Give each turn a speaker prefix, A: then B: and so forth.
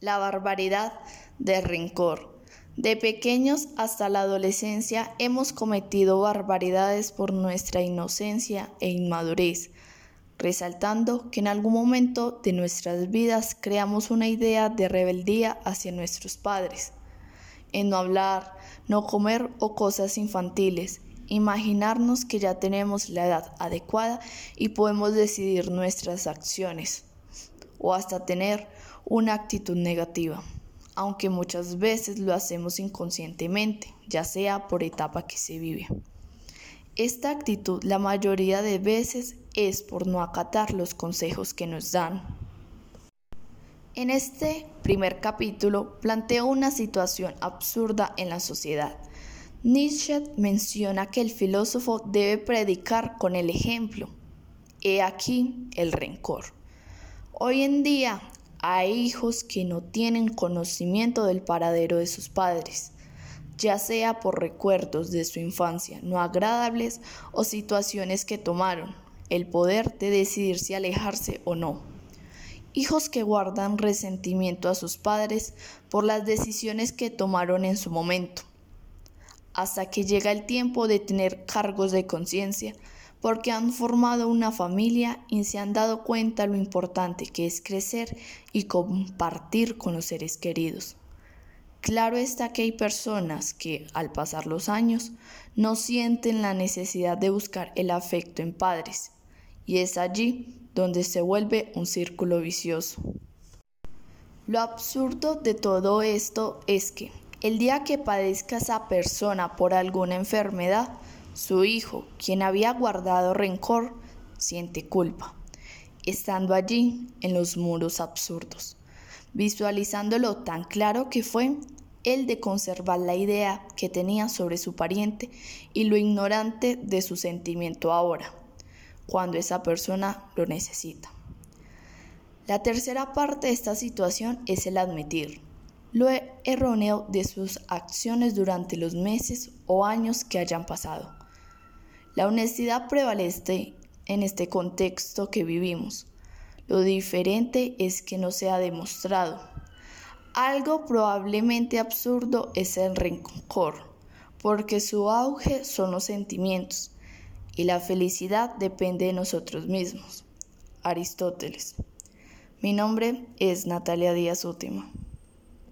A: La barbaridad del rencor. De pequeños hasta la adolescencia hemos cometido barbaridades por nuestra inocencia e inmadurez, resaltando que en algún momento de nuestras vidas creamos una idea de rebeldía hacia nuestros padres, en no hablar, no comer o cosas infantiles, imaginarnos que ya tenemos la edad adecuada y podemos decidir nuestras acciones, o hasta tener una actitud negativa, aunque muchas veces lo hacemos inconscientemente, ya sea por etapa que se vive. Esta actitud la mayoría de veces es por no acatar los consejos que nos dan. En este primer capítulo planteo una situación absurda en la sociedad. Nietzsche menciona que el filósofo debe predicar con el ejemplo. He aquí el rencor. Hoy en día hay hijos que no tienen conocimiento del paradero de sus padres, ya sea por recuerdos de su infancia no agradables o situaciones que tomaron, el poder de decidir si alejarse o no. Hijos que guardan resentimiento a sus padres por las decisiones que tomaron en su momento, hasta que llega el tiempo de tener cargos de conciencia porque han formado una familia y se han dado cuenta lo importante que es crecer y compartir con los seres queridos. Claro está que hay personas que, al pasar los años, no sienten la necesidad de buscar el afecto en padres, y es allí donde se vuelve un círculo vicioso. Lo absurdo de todo esto es que el día que padezca esa persona por alguna enfermedad, su hijo, quien había guardado rencor, siente culpa, estando allí en los muros absurdos, visualizándolo tan claro que fue el de conservar la idea que tenía sobre su pariente y lo ignorante de su sentimiento ahora, cuando esa persona lo necesita. La tercera parte de esta situación es el admitir lo erróneo de sus acciones durante los meses o años que hayan pasado la honestidad prevalece en este contexto que vivimos. Lo diferente es que no se ha demostrado. Algo probablemente absurdo es el rencor, porque su auge son los sentimientos y la felicidad depende de nosotros mismos. Aristóteles. Mi nombre es Natalia Díaz Última.